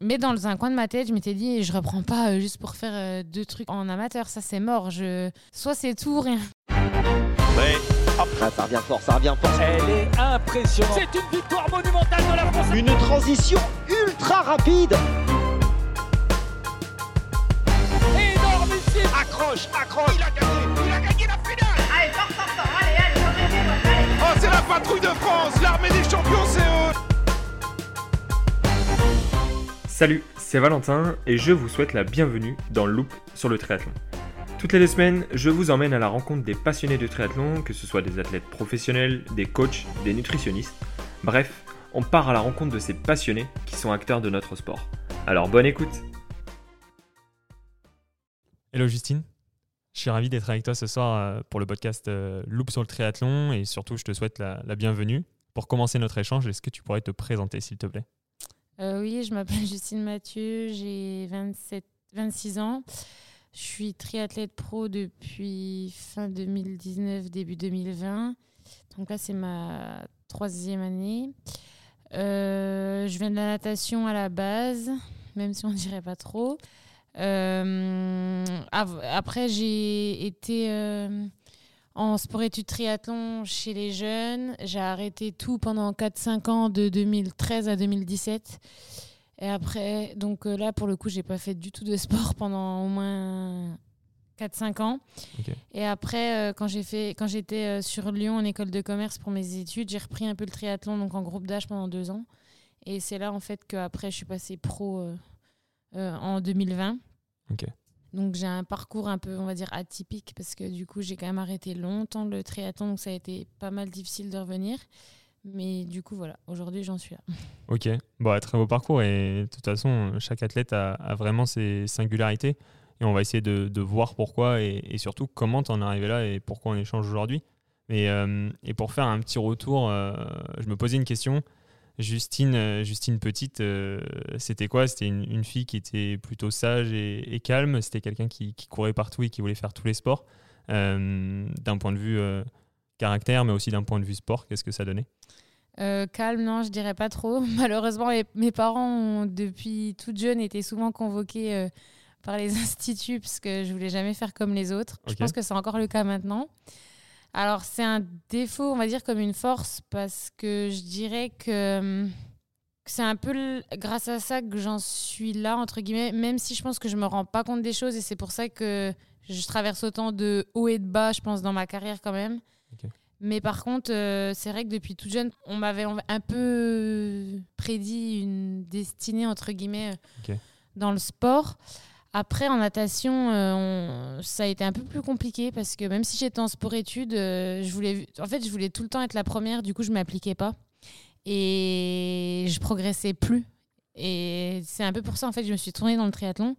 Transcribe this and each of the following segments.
Mais dans un coin de ma tête, je m'étais dit, je reprends pas euh, juste pour faire euh, deux trucs en amateur, ça c'est mort. Je... Soit c'est tout ou rien. Ouais. Ah, ça revient fort, ça revient fort. Elle est impressionnante. C'est une victoire monumentale de la France. Une transition ultra rapide. Énormissime. Accroche, accroche. Il a gagné, il a gagné la finale. Allez, fort, fort, fort, allez, allez, allez, allez. Oh, c'est la patrouille de France. L'armée des champions, c'est eux. Salut, c'est Valentin et je vous souhaite la bienvenue dans Loop sur le triathlon. Toutes les deux semaines, je vous emmène à la rencontre des passionnés de triathlon, que ce soit des athlètes professionnels, des coachs, des nutritionnistes. Bref, on part à la rencontre de ces passionnés qui sont acteurs de notre sport. Alors bonne écoute Hello Justine, je suis ravi d'être avec toi ce soir euh, pour le podcast euh, Loop sur le triathlon et surtout je te souhaite la, la bienvenue. Pour commencer notre échange, est-ce que tu pourrais te présenter s'il te plaît? Euh, oui, je m'appelle Justine Mathieu, j'ai 27, 26 ans. Je suis triathlète pro depuis fin 2019, début 2020. Donc là, c'est ma troisième année. Euh, je viens de la natation à la base, même si on ne dirait pas trop. Euh, après, j'ai été en sport-études triathlon chez les jeunes. J'ai arrêté tout pendant 4-5 ans, de 2013 à 2017. Et après, donc euh, là, pour le coup, j'ai pas fait du tout de sport pendant au moins 4-5 ans. Et après, euh, quand j'ai fait, quand j'étais euh, sur Lyon en école de commerce pour mes études, j'ai repris un peu le triathlon donc en groupe d'âge pendant deux ans. Et c'est là en fait qu'après, je suis passée pro euh, en 2020. Ok. Donc j'ai un parcours un peu, on va dire, atypique parce que du coup, j'ai quand même arrêté longtemps le triathlon, donc ça a été pas mal difficile de revenir. Mais du coup, voilà, aujourd'hui, j'en suis là. Ok, bon, très beau parcours et de toute façon, chaque athlète a, vraiment ses singularités et on va essayer de, voir pourquoi et, surtout comment tu en es arrivé là et pourquoi on échange aujourd'hui. Et, euh, et pour faire un petit retour, euh, je me posais une question. Justine, euh, Justine Petite, euh, c'était quoi? C'était une, une fille qui était plutôt sage et, et calme. C'était quelqu'un qui, qui courait partout et qui voulait faire tous les sports. Euh, d'un point de vue euh, caractère, mais aussi d'un point de vue sport, qu'est-ce que ça donnait? Calme, non, je dirais pas trop. Malheureusement, les- mes parents ont, depuis toute jeune, été souvent convoqués par les instituts parce que je voulais jamais faire comme les autres. Je pense que c'est encore le cas maintenant. Alors, c'est un défaut, on va dire, comme une force parce que je dirais que, hum, c'est un peu grâce à ça que j'en suis là, entre guillemets, même si je pense que je me rends pas compte des choses et c'est pour ça que je traverse autant de hauts et de bas, je pense, dans ma carrière quand même. Mais par contre, euh, c'est vrai que depuis toute jeune, on m'avait un peu prédit une destinée, entre guillemets, dans le sport. Après, en natation, euh, ça a été un peu plus compliqué parce que même si j'étais en sport-études, euh, je voulais, en fait, je voulais tout le temps être la première, du coup, je m'appliquais pas. Et je progressais plus. Et c'est un peu pour ça, en fait, je me suis tournée dans le triathlon.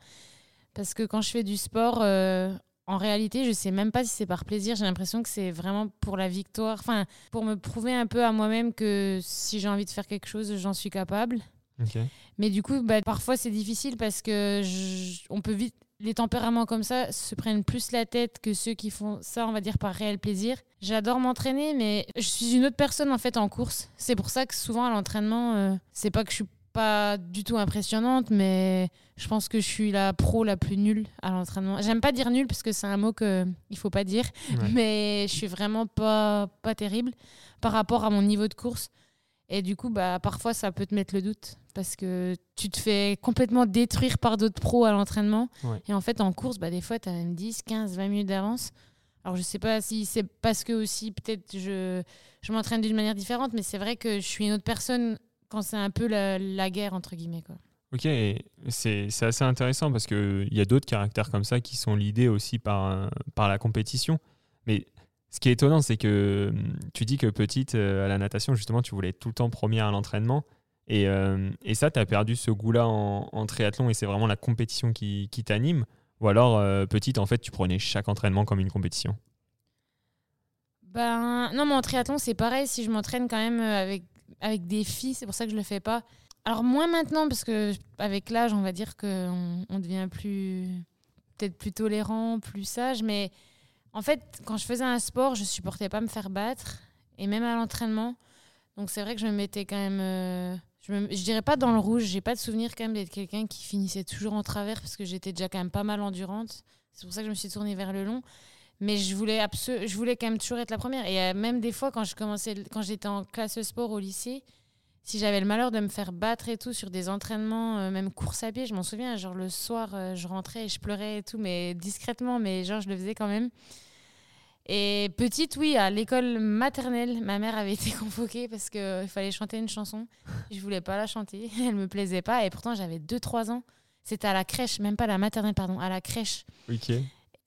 Parce que quand je fais du sport, euh, en réalité, je sais même pas si c'est par plaisir. J'ai l'impression que c'est vraiment pour la victoire. Enfin, pour me prouver un peu à moi-même que si j'ai envie de faire quelque chose, j'en suis capable. Ok. Mais du coup, bah, parfois c'est difficile parce que je- on peut vite. Les tempéraments comme ça se prennent plus la tête que ceux qui font ça, on va dire, par réel plaisir. J'adore m'entraîner, mais je suis une autre personne en fait en course. C'est pour ça que souvent à l'entraînement, euh, c'est pas que je suis pas du tout impressionnante, mais je pense que je suis la pro la plus nulle à l'entraînement. J'aime pas dire nulle parce que c'est un mot que il faut pas dire, Ouais. mais je suis vraiment pas pas terrible par rapport à mon niveau de course. Et du coup, bah, parfois, ça peut te mettre le doute parce que tu te fais complètement détruire par d'autres pros à l'entraînement. Ouais. Et en fait, en course, bah, des fois, tu as 10, 15, 20 minutes d'avance. Alors, je sais pas si c'est parce que aussi, peut-être, je, je m'entraîne d'une manière différente, mais c'est vrai que je suis une autre personne quand c'est un peu la, la guerre, entre guillemets. Quoi. Ok, c'est assez intéressant parce qu'il y a d'autres caractères comme ça qui sont lidés aussi par, euh, par la compétition. Mais ce qui est étonnant, c'est que hum, tu dis que petite, euh, à la natation, justement, tu voulais être tout le temps première à l'entraînement. Et, euh, ça, tu as perdu ce goût-là en, triathlon et c'est vraiment la compétition qui, t'anime. Ou alors, euh, petite, en fait, tu prenais chaque entraînement comme une compétition? Ben, non, mais en triathlon, c'est pareil. Si je m'entraîne quand même avec, avec des filles, c'est pour ça que je le fais pas. Alors, moins maintenant, parce que avec l'âge, on va dire qu'on on devient plus. peut-être plus tolérant, plus sage. Mais en fait, quand je faisais un sport, je supportais pas me faire battre. Et même à l'entraînement. Donc, c'est vrai que je me mettais quand même. euh, Je, me, dirais pas dans le rouge, j'ai pas de souvenir quand même d'être quelqu'un qui finissait toujours en travers parce que j'étais déjà quand même pas mal endurante. C'est pour ça que je me suis tournée vers le long. Mais je voulais, je voulais quand même toujours être la première. Et euh, même des fois, quand commençais, quand j'étais en classe sport au lycée, si j'avais le malheur de me faire battre et tout sur des entraînements, euh, même course à pied, je m'en souviens, genre le soir, euh, je rentrais et je pleurais et tout, mais discrètement, mais genre je le faisais quand même. Et petite, oui, à l'école maternelle, ma mère avait été convoquée parce qu'il fallait chanter une chanson. Je voulais pas la chanter, elle me plaisait pas, et pourtant j'avais 2-3 ans. C'était à la crèche, même pas à la maternelle, pardon, à la crèche. Ok.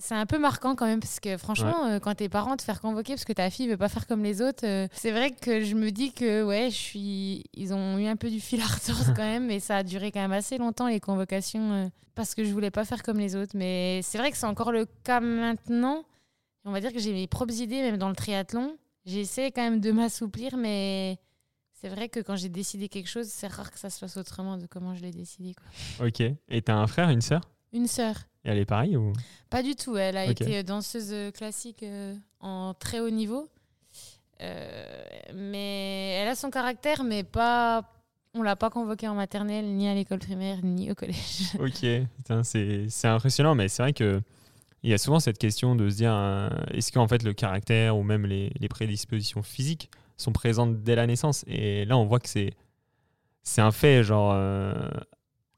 C'est un peu marquant quand même, parce que franchement, euh, quand tes parents te faire convoquer parce que ta fille veut pas faire comme les autres, euh, c'est vrai que je me dis que ouais, je suis. Ils ont eu un peu du fil à retordre quand même, mais ça a duré quand même assez longtemps les convocations euh, parce que je voulais pas faire comme les autres. Mais c'est vrai que c'est encore le cas maintenant. On va dire que j'ai mes propres idées, même dans le triathlon. J'essaie quand même de m'assouplir, mais c'est vrai que quand j'ai décidé quelque chose, c'est rare que ça se fasse autrement de comment je l'ai décidé. Quoi. Ok. Et t'as un frère, une sœur? Une sœur. Et elle est pareille ou? Pas du tout. Elle a été danseuse euh, classique euh, en très haut niveau. Euh, mais elle a son caractère, mais pas. On l'a pas convoquée en maternelle, ni à l'école primaire, ni au collège. Ok, c'est c'est impressionnant, mais c'est vrai que il y a souvent cette question de se dire est-ce qu'en fait le caractère ou même les, les prédispositions physiques sont présentes dès la naissance? Et là, on voit que c'est c'est un fait, genre euh,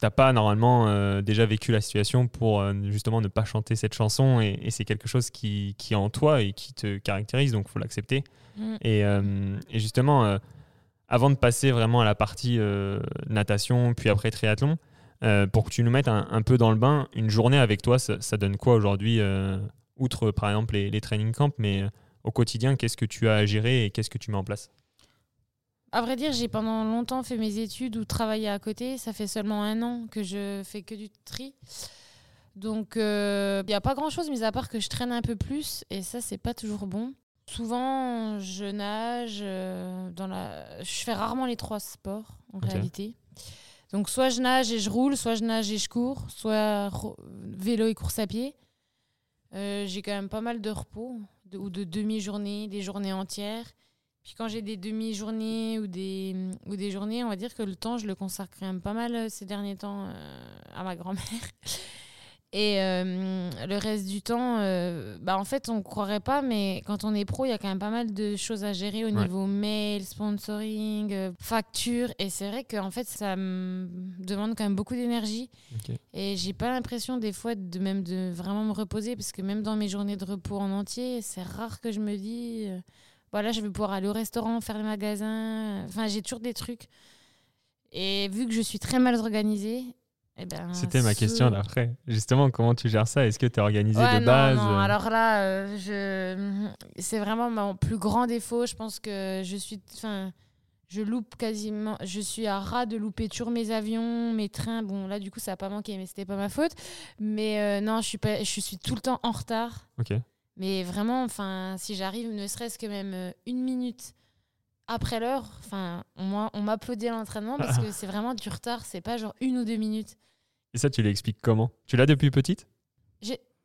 t'as pas normalement euh, déjà vécu la situation pour euh, justement ne pas chanter cette chanson et, et c'est quelque chose qui, qui est en toi et qui te caractérise, donc faut l'accepter. Mm. Et, euh, et justement, avant de passer vraiment à la partie natation, puis après triathlon, pour que tu nous mettes un, un peu dans le bain, une journée avec toi, ça, ça donne quoi aujourd'hui Outre par exemple les, les training camps, mais au quotidien, qu'est-ce que tu as à gérer et qu'est-ce que tu mets en place? À vrai dire, j'ai pendant longtemps fait mes études ou travaillé à côté. Ça fait seulement un an que je fais que du tri. Donc, il n'y a pas grand-chose, mis à part que je traîne un peu plus. Et ça, c'est pas toujours bon. Souvent, je nage. euh, dans la... Je fais rarement les trois sports, en réalité. Donc, soit je nage et je roule, soit je nage et je cours, soit vélo et course à pied. Euh, j'ai quand même pas mal de repos, de- ou de demi-journées, des journées entières. Puis quand j'ai des demi-journées ou des, ou des journées, on va dire que le temps, je le consacre quand même pas mal euh, ces derniers temps euh, à ma grand-mère. Et euh, le reste du temps, euh, bah en fait, on ne croirait pas, mais quand on est pro, il y a quand même pas mal de choses à gérer au Ouais. niveau mail, sponsoring, facture. Et c'est vrai qu'en fait, ça me demande quand même beaucoup d'énergie. Ok. Et j'ai pas l'impression des fois de même de vraiment me reposer parce que même dans mes journées de repos en entier, c'est rare que je me dis voilà, je vais pouvoir aller au restaurant, faire les magasins. Enfin, j'ai toujours des trucs. Et vu que je suis très mal organisée, eh ben, C'était ma ce- question d'après. Justement, comment tu gères ça? Est-ce que tu es organisé Ouais, de non, base? non, alors là, euh, je... c'est vraiment mon plus grand défaut. Je pense que je suis. Enfin, je loupe quasiment. Je suis à ras de louper toujours mes avions, mes trains. Bon, là, du coup, ça n'a pas manqué, mais c'était pas ma faute. Mais euh, non, je suis, pas... je suis tout le temps en retard. Ok. Mais vraiment, enfin, si j'arrive ne serait-ce que même euh, une minute après l'heure, enfin, on m'a- on m'applaudit à l'entraînement parce que c'est vraiment du retard. C'est pas genre une ou deux minutes. Et ça, tu l'expliques comment? Tu l'as depuis petite?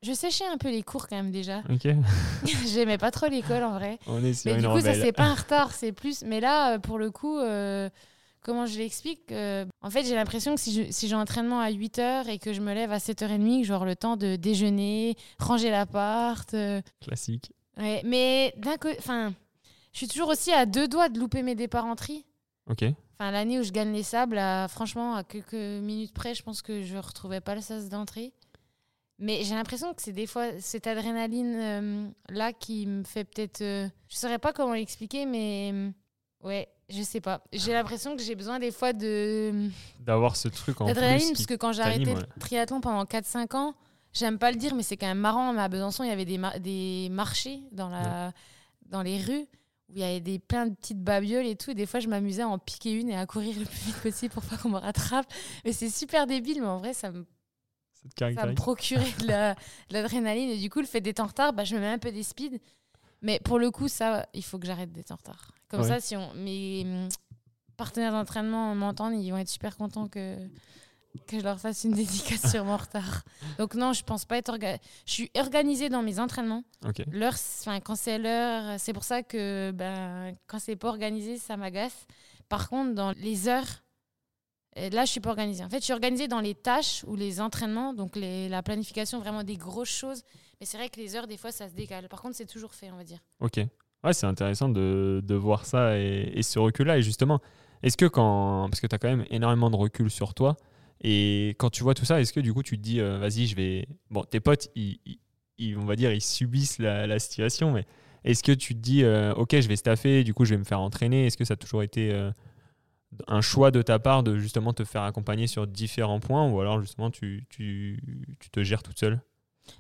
Je séchais un peu les cours quand même déjà. Ok. J'aimais pas trop l'école en vrai. On est sur Mais une du coup, ça rebelle. c'est pas un retard, c'est plus. Mais là, euh, pour le coup, euh, comment je l'explique euh, En fait, j'ai l'impression que si j'ai un entraînement à 8h et que je me lève à 7h30, que j'aurai le temps de déjeuner, ranger l'appart. euh, Classique. ouais. Mais d'un côté, enfin, je suis toujours aussi à deux doigts de louper mes départs en tri. Ok. Enfin, l'année où je gagne les sables, à- franchement, à quelques minutes près, je pense que je ne retrouvais pas le sas d'entrée. Mais j'ai l'impression que c'est des fois cette adrénaline euh, là qui me fait peut-être. euh, je saurais pas comment l'expliquer, mais euh, ouais, je sais pas. J'ai l'impression que j'ai besoin des fois de D'avoir ce truc en plus. parce que quand j'ai arrêté le triathlon pendant 4-5 ans, j'aime pas le dire, mais c'est quand même marrant. Mais à Besançon, il y avait des, mar- des marchés dans, la, dans les rues où il y avait des, plein de petites babioles et tout. Et des fois, je m'amusais à en piquer une et à courir le plus vite possible pour pas qu'on me rattrape. Mais c'est super débile, mais en vrai, ça me, Ça me procurait de la- de l'adrénaline. Et du coup, le fait d'être en retard, bah, je me mets un peu des speeds. Mais pour le coup, ça, il faut que j'arrête d'être en retard. Comme Ouais. ça, si on, mes partenaires d'entraînement m'entendent, ils vont être super contents que, que je leur fasse une dédicace sur mon retard. Donc non, je pense pas être organisée. Je suis organisée dans mes entraînements. Ok. L'heure, enfin, quand c'est l'heure, c'est pour ça que ben, quand c'est pas organisé, ça m'agace. Par contre, dans les heures, Et là, je suis pas organisée. En fait, je suis organisée dans les tâches ou les entraînements, donc les, la planification, vraiment des grosses choses. Mais c'est vrai que les heures, des fois, ça se décale. Par contre, c'est toujours fait, on va dire. Ok. Ouais, c'est intéressant de, de voir ça et, ce recul-là. Et justement, est-ce que quand. Parce que tu as quand même énormément de recul sur toi. Et quand tu vois tout ça, est-ce que du coup, tu te dis, euh, vas-y, je vais. Bon, tes potes, ils, on va dire, ils subissent la, la situation, mais est-ce que tu te dis, euh, ok, je vais staffer, du coup, je vais me faire entraîner? Est-ce que ça a toujours été euh, un choix de ta part de justement te faire accompagner sur différents points? Ou alors justement tu, tu, tu te gères toute seule?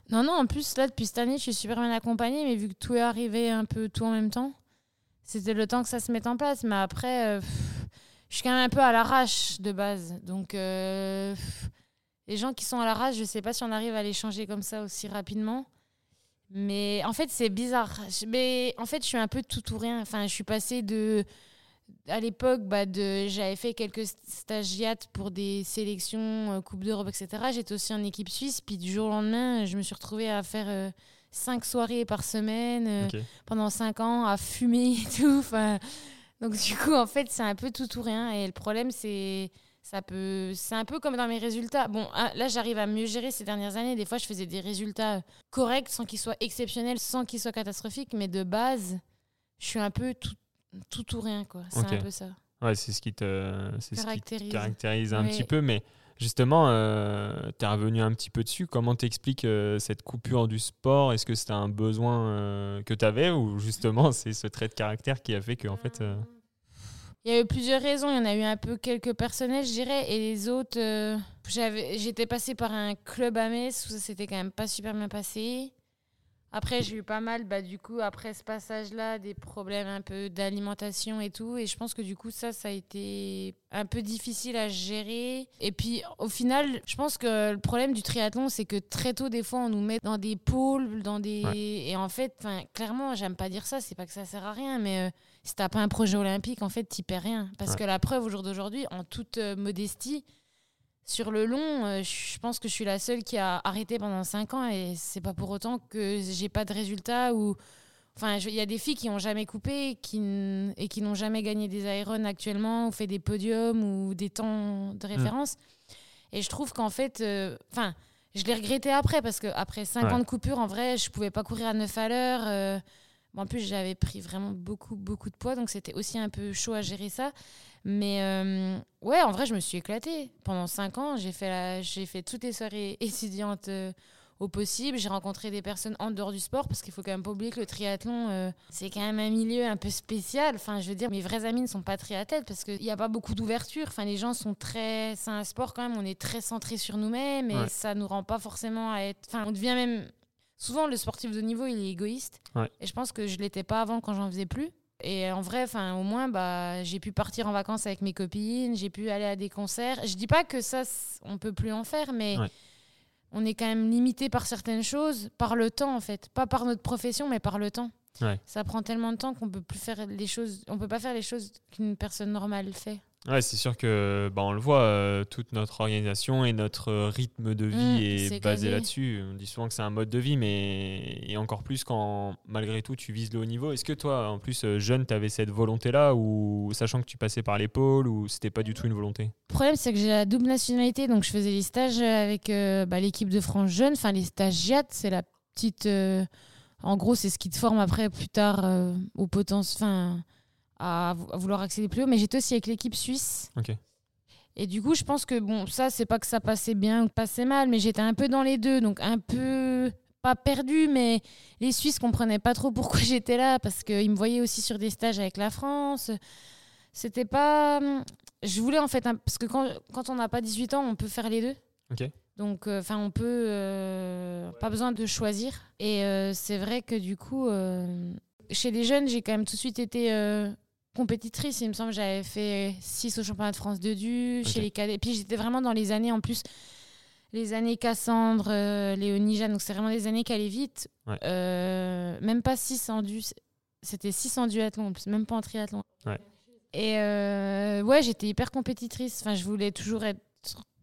Non, non, en plus, là, depuis cette année, je suis super bien accompagnée, mais vu que tout est arrivé un peu tout en même temps, c'était le temps que ça se mette en place. Mais après, euh, je suis quand même un peu à l'arrache de base. Donc, euh, les gens qui sont à l'arrache, je sais pas si on arrive à les changer comme ça aussi rapidement. Mais en fait, c'est bizarre. Mais en fait, je suis un peu tout ou rien. Enfin, je suis passée de. À l'époque, bah, j'avais fait quelques stagiates pour des sélections, euh, Coupe d'Europe, etc. J'étais aussi en équipe suisse. Puis du jour au lendemain, je me suis retrouvée à faire euh, cinq soirées par semaine euh, pendant cinq ans, à fumer et tout. Enfin, donc du coup, en fait, c'est un peu tout ou rien. Et le problème, c'est ça peut, c'est un peu comme dans mes résultats. Bon, ah, là, j'arrive à mieux gérer ces dernières années. Des fois, je faisais des résultats corrects, sans qu'ils soient exceptionnels, sans qu'ils soient catastrophiques. Mais de base, je suis un peu tout, tout ou rien, quoi. C'est un peu ça. Ouais, c'est ce qui te, qui Caractérise. caractérise un Oui. petit peu, mais justement, tu es revenu un petit peu dessus. Comment t'expliques euh, cette coupure du sport? Est-ce que c'était un besoin euh, que tu avais ou justement c'est ce trait de caractère qui a fait que en fait. euh, Il y a eu plusieurs raisons. Il y en a eu un peu quelques personnels, je dirais, et les autres, euh, j'avais, j'étais passée par un club à Metz où ça s'était quand même pas super bien passé. Après, j'ai eu pas mal, bah, du coup, après ce passage-là, des problèmes un peu d'alimentation et tout. Et je pense que du coup, ça, ça a été un peu difficile à gérer. Et puis, au final, je pense que le problème du triathlon, c'est que très tôt, des fois, on nous met dans des pôles, dans des. Et en fait, clairement, j'aime pas dire ça, c'est pas que ça sert à rien, mais euh, si t'as pas un projet olympique, en fait, t'y perds rien. Parce Ouais. que la preuve, au jour d'aujourd'hui, en toute euh, modestie, sur le long, euh, je pense que je suis la seule qui a arrêté pendant 5 ans et c'est pas pour autant que j'ai pas de résultats ou. Enfin, il y a des filles qui ont jamais coupé qui et qui n'ont jamais gagné des aérones actuellement ou fait des podiums ou des temps de référence. Et je trouve qu'en fait, euh, enfin, je l'ai regretté après parce que après 5 Ouais. ans de coupure, en vrai, je pouvais pas courir à 9 à l'heure. euh, en plus, j'avais pris vraiment beaucoup, beaucoup de poids, donc c'était aussi un peu chaud à gérer ça. Mais euh, ouais, en vrai, je me suis éclatée. Pendant 5 ans, j'ai fait, la- j'ai fait toutes les soirées étudiantes euh, au possible. J'ai rencontré des personnes en dehors du sport parce qu'il faut quand même pas oublier que le triathlon, euh, c'est quand même un milieu un peu spécial. Enfin, je veux dire, mes vrais amis ne sont pas triathlètes parce qu'il n'y a pas beaucoup d'ouverture. Enfin, les gens sont très. C'est un sport quand même, on est très centré sur nous-mêmes et Ouais. ça nous rend pas forcément à être. Enfin, on devient même. Souvent, le sportif de niveau, il est égoïste. Ouais. Et je pense que je l'étais pas avant quand j'en faisais plus. Et en vrai, enfin, au moins, bah, j'ai pu partir en vacances avec mes copines, j'ai pu aller à des concerts. Je dis pas que ça, on peut plus en faire, mais Ouais. on est quand même limité par certaines choses, par le temps en fait, pas par notre profession, mais par le temps. Ouais. Ça prend tellement de temps qu'on peut plus faire les choses, on peut pas faire les choses qu'une personne normale fait. Ouais, c'est sûr que bah, on le voit, euh, toute notre organisation et notre euh, rythme de vie Mm, est basé là-dessus. On dit souvent que c'est un mode de vie, mais et encore plus quand malgré tout tu vises le haut niveau. Est-ce que toi, en plus euh, jeune, tu avais cette volonté-là ou sachant que tu passais par l'épaule ou c'était pas du tout une volonté? Le problème, c'est que j'ai la double nationalité, donc je faisais les stages avec euh, bah, l'équipe de France Jeune, enfin les stagiates, c'est la petite. euh, en gros, c'est ce qui te forme après, plus tard, au potentiel. Enfin, à, vou- à vouloir accéder plus haut. Mais j'étais aussi avec l'équipe suisse. Et du coup, je pense que bon, ça, c'est pas que ça passait bien ou passait mal, mais j'étais un peu dans les deux, donc un peu pas perdu, mais les Suisses comprenaient pas trop pourquoi j'étais là parce qu'ils me voyaient aussi sur des stages avec la France. C'était pas. Je voulais en fait, un- parce que quand, quand on n'a pas 18 ans, on peut faire les deux. Donc, enfin, on peut. euh, pas besoin de choisir. Et euh, c'est vrai que du coup, euh, chez les jeunes, j'ai quand même tout de suite été euh, compétitrice. Il me semble j'avais fait 6 au championnat de France de Du, chez les cadets. Puis j'étais vraiment dans les années en plus. Les années Cassandre, euh, Léonie, Jeanne, donc c'est vraiment des années qui allaient vite. Ouais. Euh, même pas 6 en du, c'était 6 en duathlon en plus, même pas en triathlon. Ouais. Et euh, ouais, j'étais hyper compétitrice. Enfin, je voulais toujours être.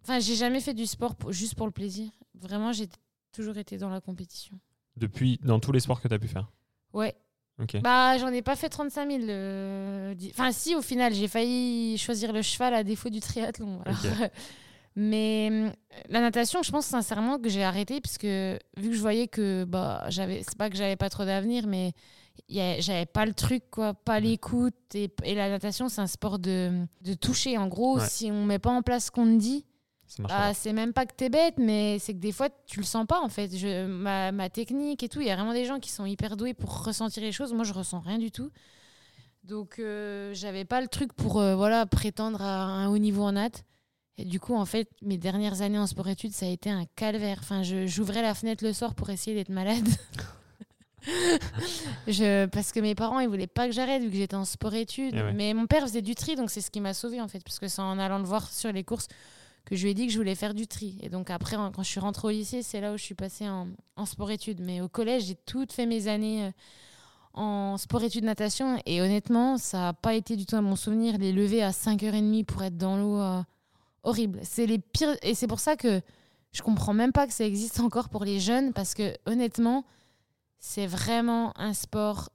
Enfin, j'ai jamais fait du sport pour- juste pour le plaisir. Vraiment, j'ai toujours été dans la compétition. Depuis dans tous les sports que tu as pu faire? Ouais. Ok. Bah, j'en ai pas fait 35 000. euh, Enfin, si, au final, j'ai failli choisir le cheval à défaut du triathlon. alors. Mais hum, la natation, je pense sincèrement que j'ai arrêté puisque vu que je voyais que bah j'avais, c'est pas que j'avais pas trop d'avenir, mais j'avais pas le truc quoi, pas l'écoute et, et la natation c'est un sport de, de toucher. En gros, Ouais. si on met pas en place ce qu'on dit, Bah, c'est même pas que t'es bête, mais c'est que des fois, tu le sens pas en fait. Je, ma, ma technique et tout, il y a vraiment des gens qui sont hyper doués pour ressentir les choses. Moi, je ressens rien du tout. Donc, euh, j'avais pas le truc pour euh, voilà, prétendre à un haut niveau en natte. Et du coup, en fait, mes dernières années en sport-études, ça a été un calvaire. Enfin, je- j'ouvrais la fenêtre le soir pour essayer d'être malade. je, parce que mes parents, ils voulaient pas que j'arrête vu que j'étais en sport-études. Eh ouais. Mais mon père faisait du tri, donc c'est ce qui m'a sauvée en fait. Parce que c'est en allant le voir sur les courses que je lui ai dit que je voulais faire du tri. Et donc après, quand je suis rentrée au lycée, c'est là où je suis passée en, en sport-études. Mais au collège, j'ai toutes fait mes années euh, en sport-études natation. Et honnêtement, ça n'a pas été du tout à mon souvenir. Les lever à 5h30 pour être dans l'eau, euh, horrible. C'est les pires. Et c'est pour ça que je comprends même pas que ça existe encore pour les jeunes. Parce que honnêtement, c'est vraiment un sport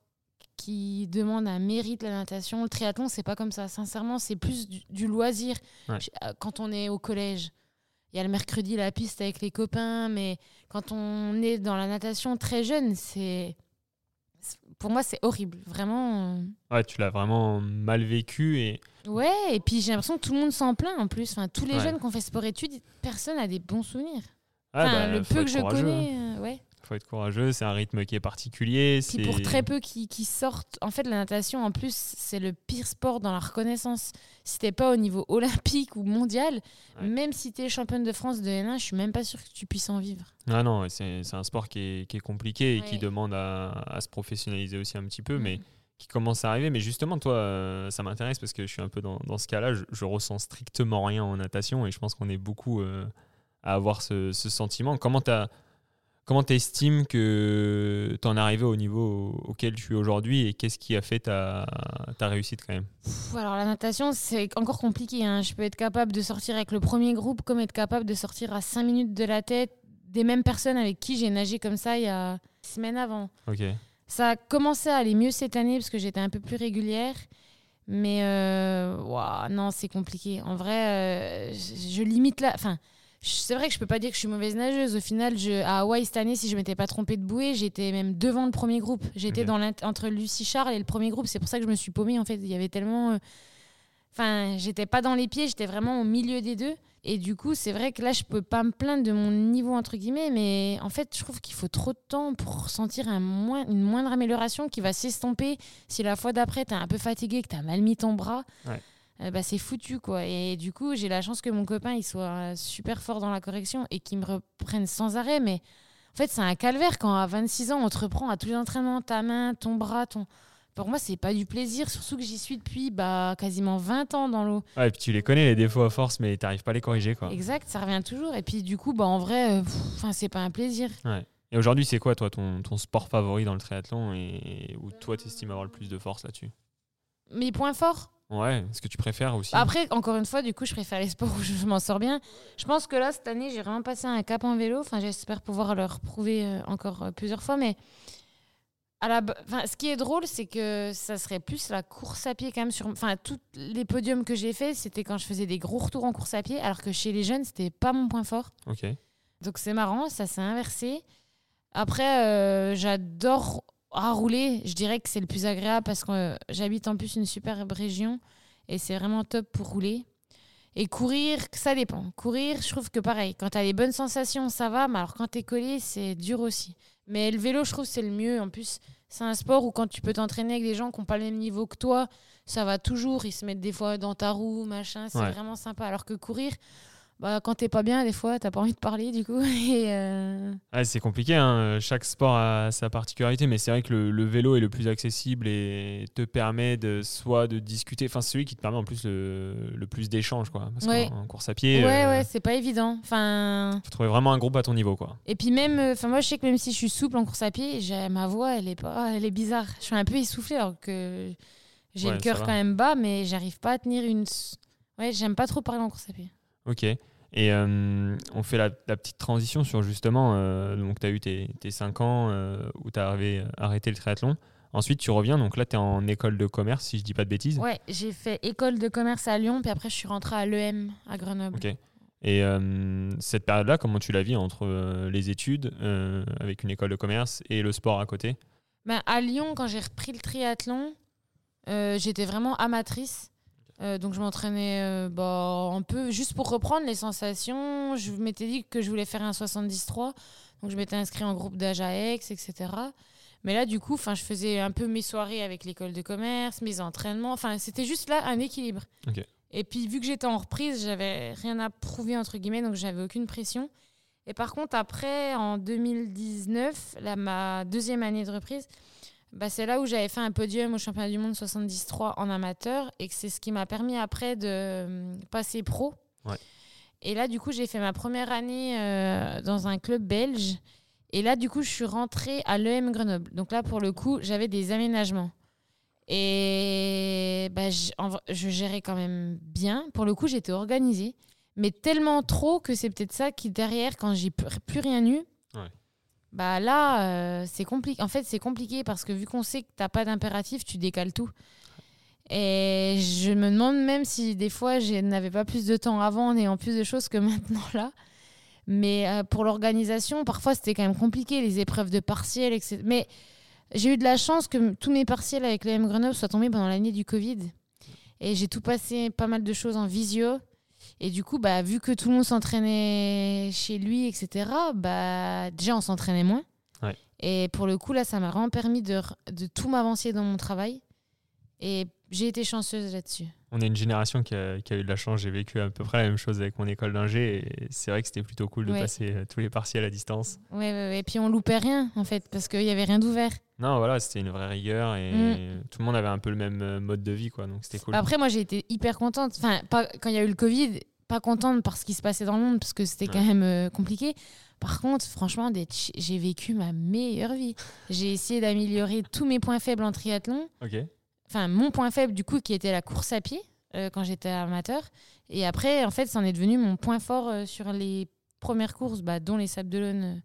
qui demande un mérite la natation. Le triathlon, c'est pas comme ça. Sincèrement, c'est plus du, du loisir. Ouais. Euh, Quand on est au collège, il y a le mercredi la piste avec les copains, mais quand on est dans la natation très jeune, c'est pour moi c'est horrible, vraiment. euh. Ouais, tu l'as vraiment mal vécu et Ouais, et puis j'ai l'impression que tout le monde s'en plaint en plus. Enfin, tous les Ouais. jeunes qui ont fait sport-études, personne n'a des bons souvenirs. Ah, Enfin, bah, le peu que je courageux, hein. connais, euh, ouais. Faut être courageux, c'est un rythme qui est particulier. Puis pour très peu qui, qui sortent, en fait, la natation, en plus, c'est le pire sport dans la reconnaissance. Si t'es pas au niveau olympique ou mondial, Ouais. même si t'es championne de France de N1, je suis même pas sûre que tu puisses en vivre. Ah non, c'est un sport qui est, qui est compliqué et qui demande à, à se professionnaliser aussi un petit peu, mais Mhm. qui commence à arriver. Mais justement, toi, euh, ça m'intéresse parce que je suis un peu dans, dans ce cas-là. Je, je ressens strictement rien en natation et je pense qu'on est beaucoup euh, à avoir ce, ce sentiment. Comment tu Comment tu estimes que tu en es arrivé au niveau auquel tu es aujourd'hui et qu'est-ce qui a fait ta, ta réussite quand même? Alors la natation, c'est encore compliqué. hein. Je peux être capable de sortir avec le premier groupe, comme être capable de sortir à 5 minutes de la tête des mêmes personnes avec qui j'ai nagé comme ça il y a semaines avant. Ok. Ça a commencé à aller mieux cette année parce que j'étais un peu plus régulière. Mais euh, non, c'est compliqué. En vrai, euh, je, je limite là. Enfin, c'est vrai que je peux pas dire que je suis mauvaise nageuse. Au final, je, à Hawaï cette année, si je m'étais pas trompée de bouée, j'étais même devant le premier groupe. J'étais dans entre Lucie Charles et le premier groupe. C'est pour ça que je me suis paumée. En fait, il y avait tellement. euh, Enfin, j'étais pas dans les pieds, j'étais vraiment au milieu des deux. Et du coup, c'est vrai que là, je peux pas me plaindre de mon niveau, entre guillemets, mais en fait, je trouve qu'il faut trop de temps pour sentir un moins, une moindre amélioration qui va s'estomper. Si la fois d'après, t'es un peu fatigué, que t'as mal mis ton bras, Ouais. Euh, bah, c'est foutu, quoi. Et du coup, j'ai la chance que mon copain, il soit euh, super fort dans la correction et qu'il me reprenne sans arrêt, mais en fait, c'est un calvaire quand à 26 ans, on te reprend à tous les entraînements, ta main, ton bras, ton... Pour moi, c'est pas du plaisir, surtout que j'y suis depuis bah, quasiment 20 ans dans l'eau. Ouais, et puis tu les connais les défauts à force, mais t'arrives pas à les corriger quoi. Exact, ça revient toujours. Et puis du coup, bah, en vrai, euh, enfin, c'est pas un plaisir. Et aujourd'hui, c'est quoi toi ton, ton sport favori dans le triathlon et où toi t'estimes avoir le plus de force là-dessus? Mes points forts? Ouais, ce que tu préfères aussi Après, encore une fois, du coup, je préfère les sports où je, m'en sors bien. Je pense que là, cette année, j'ai vraiment passé un cap en vélo. Enfin, j'espère pouvoir le reprouver euh, encore euh, plusieurs fois. Mais à la, enfin, ce qui est drôle, c'est que ça serait plus la course à pied quand même. Sur, enfin, tous les podiums que j'ai fait, c'était quand je faisais des gros retours en course à pied, alors que chez les jeunes, c'était pas mon point fort. Ok. Donc c'est marrant, ça s'est inversé. Après, euh, j'adore à rouler. Je dirais que c'est le plus agréable parce que j'habite en plus une superbe région et c'est vraiment top pour rouler. Et courir, ça dépend. Courir, je trouve que pareil, quand tu as les bonnes sensations, ça va, mais alors quand tu es collé, c'est dur aussi. Mais le vélo, je trouve c'est le mieux. En plus, c'est un sport où quand tu peux t'entraîner avec des gens qui n'ont pas le même niveau que toi, ça va toujours. Ils se mettent des fois dans ta roue, machin, c'est Ouais. vraiment sympa. Alors que courir, bah, quand t'es pas bien, des fois, t'as pas envie de parler, du coup. Et euh, c'est compliqué, hein. chaque sport a sa particularité, mais c'est vrai que le, le vélo est le plus accessible et te permet de soit de discuter, enfin c'est celui qui te permet en plus le, le plus d'échanges, quoi. Parce Ouais. qu'en en course à pied, ouais, euh, ouais, c'est pas évident. Enfin, faut trouver vraiment un groupe à ton niveau, quoi. et puis même, euh, enfin moi, je sais que même si je suis souple en course à pied, ma voix, elle est pas, elle est bizarre. Je suis un peu essoufflée alors que j'ai Ouais, le cœur quand même bas, mais j'arrive pas à tenir une. Ouais, j'aime pas trop parler en course à pied. Ok. Et euh, on fait la, la petite transition sur justement, euh, donc tu as eu tes, tes 5 ans euh, où tu as arrêté le triathlon. Ensuite, tu reviens, donc là, tu es en école de commerce, si je dis pas de bêtises. Ouais, j'ai fait école de commerce à Lyon, puis après je suis rentrée à l'EM à Grenoble. Ok. Et cette période-là, comment tu la vis entre les études, avec une école de commerce, et le sport à côté? Ben, à Lyon, quand j'ai repris le triathlon, j'étais vraiment amatrice. Euh, donc je m'entraînais euh, bah, un peu juste pour reprendre les sensations. Je m'étais dit que je voulais faire un 73. Donc je m'étais inscrit en groupe d'âge à Aix, etc. Mais là, du coup, je faisais un peu mes soirées avec l'école de commerce, mes entraînements. Enfin, c'était juste là un équilibre. Et puis, vu que j'étais en reprise, j'avais rien à prouver, entre guillemets, donc j'avais aucune pression. Et par contre, après, en 2019, là, ma deuxième année de reprise, bah, c'est là où j'avais fait un podium au championnat du monde 73 en amateur et que c'est ce qui m'a permis après de euh, passer pro. Ouais. Et là, du coup, j'ai fait ma première année euh, dans un club belge. Et là, du coup, je suis rentrée à l'EM Grenoble. Donc là, pour le coup, j'avais des aménagements. Et bah, j- en vrai, je gérais quand même bien. Pour le coup, j'étais organisée. Mais tellement trop que c'est peut-être ça qui, derrière, quand j'ai plus rien eu. Bah là, euh, c'est compliqué. En fait, c'est compliqué parce que vu qu'on sait que t'as pas d'impératif, tu décales tout. Et je me demande même si des fois, je n'avais pas plus de temps avant en ayant plus de choses que maintenant là. Mais euh, pour l'organisation, parfois, c'était quand même compliqué, les épreuves de partiel, etc. Mais j'ai eu de la chance que tous mes partiels avec l'EM Grenoble soient tombés pendant l'année du Covid. Et j'ai tout passé pas mal de choses en visio. Et du coup, bah, vu que tout le monde s'entraînait chez lui, etc., bah, déjà, on s'entraînait moins. Ouais. Et pour le coup, là, ça m'a vraiment permis de, de tout m'avancer dans mon travail. Et j'ai été chanceuse là-dessus. On est une génération qui a, qui a eu de la chance. J'ai vécu à peu près la même chose avec mon école d'ingé. Et c'est vrai que c'était plutôt cool de Ouais. passer euh, tous les partiels à distance. Ouais, ouais. Et puis, on loupait rien, en fait, parce qu'il n'y avait rien d'ouvert. Non, voilà, c'était une vraie rigueur et Mm. tout le monde avait un peu le même euh, mode de vie, quoi. Donc c'était cool. Après, moi, j'ai été hyper contente. Enfin, pas, quand il y a eu le Covid, pas contente par ce qui se passait dans le monde, parce que c'était quand même euh, compliqué. Par contre, franchement, j'ai vécu ma meilleure vie. J'ai essayé d'améliorer tous mes points faibles en triathlon. Ok. Enfin, mon point faible, du coup, qui était la course à pied, euh, quand j'étais amateur. Et après, en fait, c'en est devenu mon point fort euh, sur les premières courses, bah, dont les Sables d'Olonne,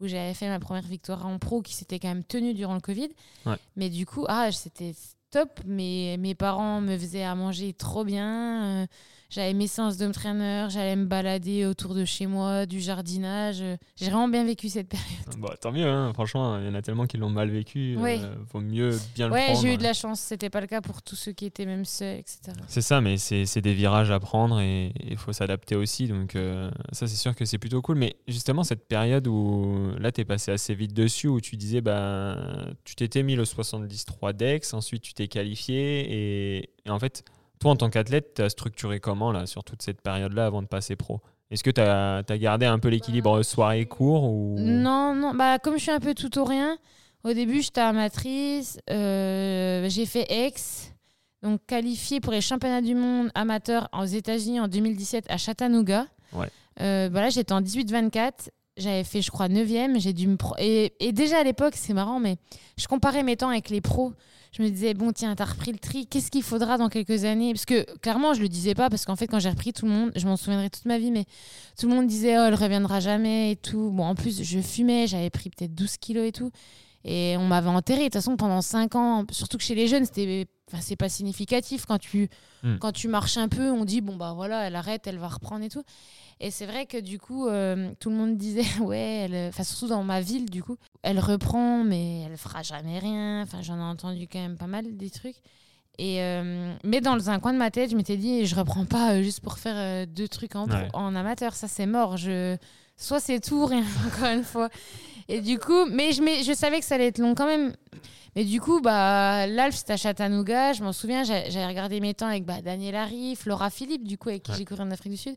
où j'avais fait ma première victoire en pro, qui s'était quand même tenue durant le Covid. Ouais. Mais du coup, ah, c'était top. Mais mes parents me faisaient à manger trop bien. euh, j'avais mes séances de trainer, j'allais me balader autour de chez moi, du jardinage. euh, J'ai vraiment bien vécu cette période. Bah, tant mieux, hein. franchement, il y en a tellement qui l'ont mal vécu. euh, Ouais. vaut mieux bien le Ouais, prendre. j'ai eu de la chance. C'était pas le cas pour tous ceux qui étaient même seuls, etc. C'est ça, mais c'est c'est des virages à prendre et il faut s'adapter aussi. Donc, euh, ça, c'est sûr que c'est plutôt cool. Mais justement, cette période où là, tu es passé assez vite dessus, où tu disais, bah, tu t'étais mis le 73 Dex, ensuite tu t'es qualifié. Et, et en fait, toi, en tant qu'athlète, tu as structuré comment là, sur toute cette période-là avant de passer pro? Est-ce que tu as, gardé un peu l'équilibre soirée-cours ou... Non, non, bah comme je suis un peu tout ou rien, au début j'étais amatrice, euh, j'ai fait ex, donc qualifiée pour les championnats du monde amateurs aux États-Unis en 2017 à Chattanooga. Ouais. Euh, voilà, j'étais en 18-24, j'avais fait je crois 9e, j'ai dû et, déjà à l'époque, c'est marrant, mais je comparais mes temps avec les pros. Je me disais, bon, tiens, t'as repris le tri, qu'est-ce qu'il faudra dans quelques années? Parce que clairement, je le disais pas, parce qu'en fait, quand j'ai repris tout le monde, je m'en souviendrai toute ma vie, mais tout le monde disait, oh, elle reviendra jamais et tout. Bon, en plus, je fumais, j'avais pris peut-être 12 kilos et tout. Et on m'avait enterré. De toute façon, pendant 5 ans, surtout que chez les jeunes, c'était. Enfin, c'est pas significatif. Quand tu, Hmm. quand tu marches un peu, on dit, bon, bah voilà, elle arrête, elle va reprendre et tout. Et c'est vrai que du coup, euh, tout le monde disait, ouais, enfin, surtout dans ma ville, du coup, elle reprend, mais elle fera jamais rien. Enfin, j'en ai entendu quand même pas mal des trucs. Et euh, mais dans un coin de ma tête, je m'étais dit, je reprends pas euh, juste pour faire deux trucs en, Ouais. en amateur, ça c'est mort. Je... Soit c'est tout, rien, encore une fois. Et du coup, mais je, mais je savais que ça allait être long quand même. Mais du coup, bah, l'Alf, c'était à Chattanooga. Je m'en souviens, j'a- j'avais regardé mes temps avec bah, Daniel Harry, Flora Philippe, du coup, avec qui Ouais. j'ai couru en Afrique du Sud.